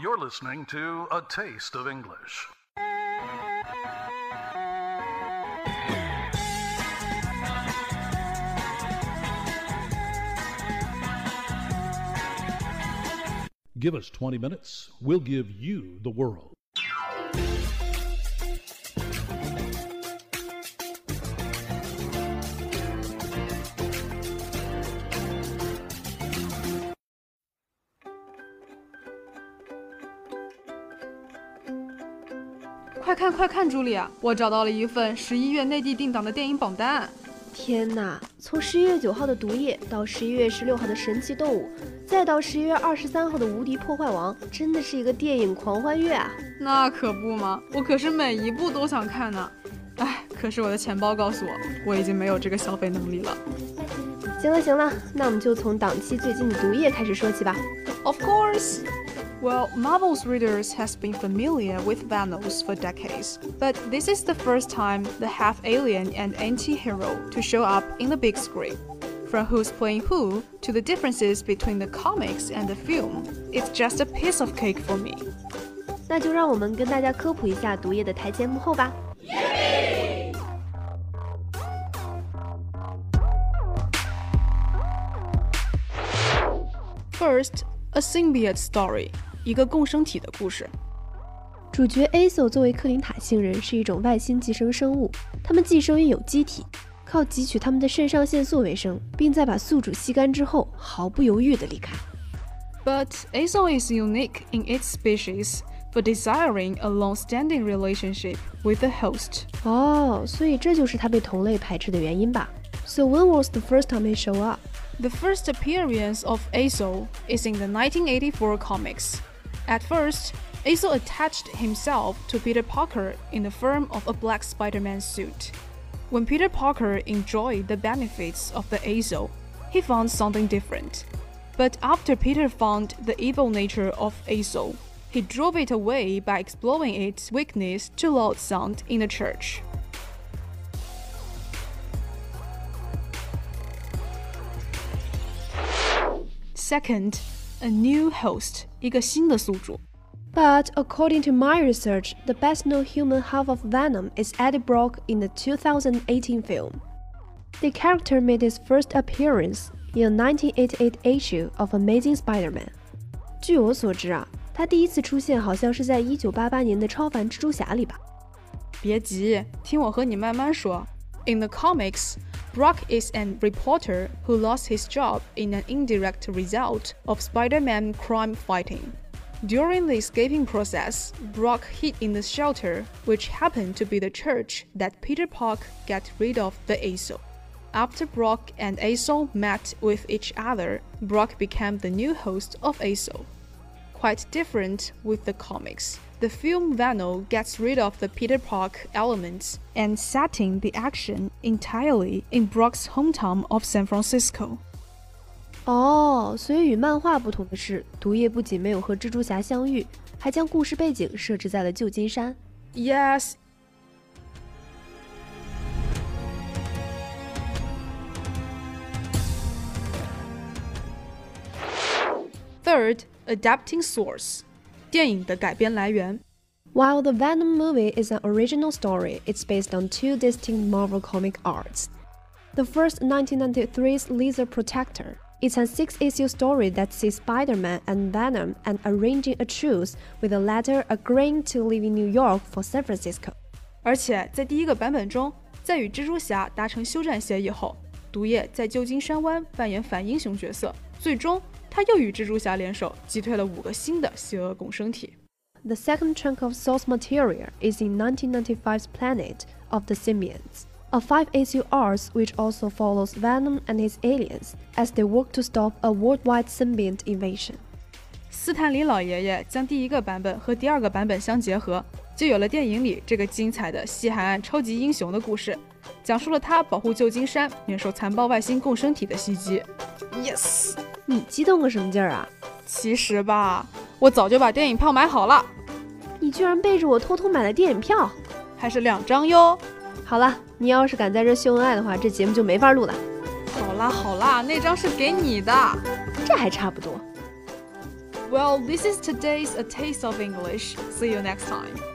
You're listening to A Taste of English. Give us 20 minutes, we'll give you the world. 快看快看，茱莉亚，我找到了一份十一月内地定档的电影榜单。天哪！从十一月九号的《毒液》到十一月十六号的《神奇动物》，再到十一月二十三号的《无敌破坏王》，真的是一个电影狂欢月啊！那可不嘛，我可是每一部都想看呢。哎，可是我的钱包告诉我，我已经没有这个消费能力了。行了行了，那我们就从档期最近的《毒液》开始说起吧。Of course. Well, Marvel's readers has been familiar with Thanos for decades, but this is the first time the half-alien and anti-hero to show up in the big screen. From who's playing who to the differences between the comics and the film, it's just a piece of cake for me. 那就让我们跟大家科普一下《毒液》的台前幕后吧。First, a symbiote story. 一个共生体的故事。主角 Aso 作为克林塔星人，是一种外星寄生生物。他们寄生于有机体，靠汲取他们的肾上腺素为生，并在把宿主吸干之后，毫不犹豫地离开。But Aso is unique in its species for desiring a long-standing relationship with the host. 哦，所以这就是它被同类排斥的原因吧？So when was the first time it show up? The first appearance of Aso is in the 1984 comics. At first, Aso attached himself to Peter Parker in the form of a black Spider Man suit. When Peter Parker enjoyed the benefits of the Aso, he found something different. But after Peter found the evil nature of Aso, he drove it away by exploiting its weakness to loud sound in the church. Second, a new host, 一个新的宿主。But according to my research, the best known human half of Venom is Eddie Brock in the 2018 film. The character made his first appearance in a 1988 issue of Amazing Spider-Man. 据我所知啊，他第一次出现好像是在1988年的《超凡蜘蛛侠》里吧。别急，听我和你慢慢说。In the comics, Brock is a reporter who lost his job in an indirect result of Spider-Man crime fighting. During the escaping process, Brock hid in the shelter, which happened to be the church that Peter Park got rid of the Aso. After Brock and Aso met with each other, Brock became the new host of Aso quite different with the comics. The film Venom gets rid of the Peter Park elements and setting the action entirely in Brock's hometown of San Francisco. 哦，所以与漫画不同的是，毒液不仅没有和蜘蛛侠相遇，还将故事背景设置在了旧金山。Yes, Third, adapting source. 电影的改编来源。While the Venom movie is an original story, it's based on two distinct Marvel comic arts. The first, 1993's Lethal Protector. It's a six issue story that sees Spider Man and Venom and arranging a truce, with the latter agreeing to leave New York for San Francisco. 而且在第一个版本中，在与蜘蛛侠达成休战协议后，毒液在旧金山湾扮演反英雄角色，最终他又与蜘蛛侠联手击退了五个新的邪恶共生体。The second chunk of source material is in 1995's Planet of the Symbiotes a five-issue arc which also follows Venom and his aliens as they work to stop a worldwide symbiote invasion. 斯坦李老爷爷将第一个版本和第二个版本相结合，就有了电影里这个精彩的西海岸超级英雄的故事，讲述了他保护旧金山免受残暴外星共生体的袭击。Yes，你激动个什么劲儿啊？其实吧，我早就把电影票买好了。你居然背着我偷偷买了电影票，还是两张哟。好了，你要是敢在这秀恩爱的话，这节目就没法录了。好啦好啦，那张是给你的，这还差不多。Well, this is today's A Taste of English. See you next time.